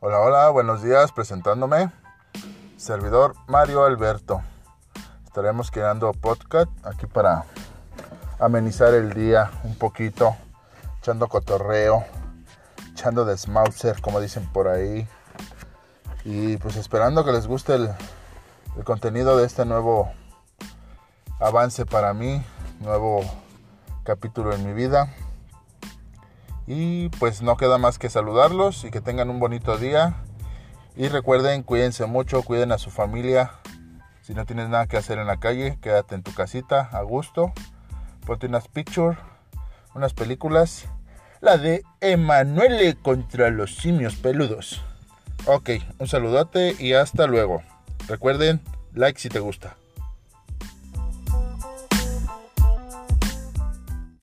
Hola, hola, buenos días, presentándome. Servidor Mario Alberto. Estaremos creando podcast aquí para amenizar el día un poquito, echando cotorreo, echando de smauser, como dicen por ahí. Y pues esperando que les guste el contenido de este nuevo avance para mí, nuevo capítulo en mi vida. Y pues no queda más que saludarlos y que tengan un bonito día. Y recuerden, cuídense mucho, cuiden a su familia. Si no tienes nada que hacer en la calle, quédate en tu casita a gusto. Ponte unas pictures, unas películas. La de Emanuele contra los simios peludos. Ok, un saludote y hasta luego. Recuerden, like si te gusta.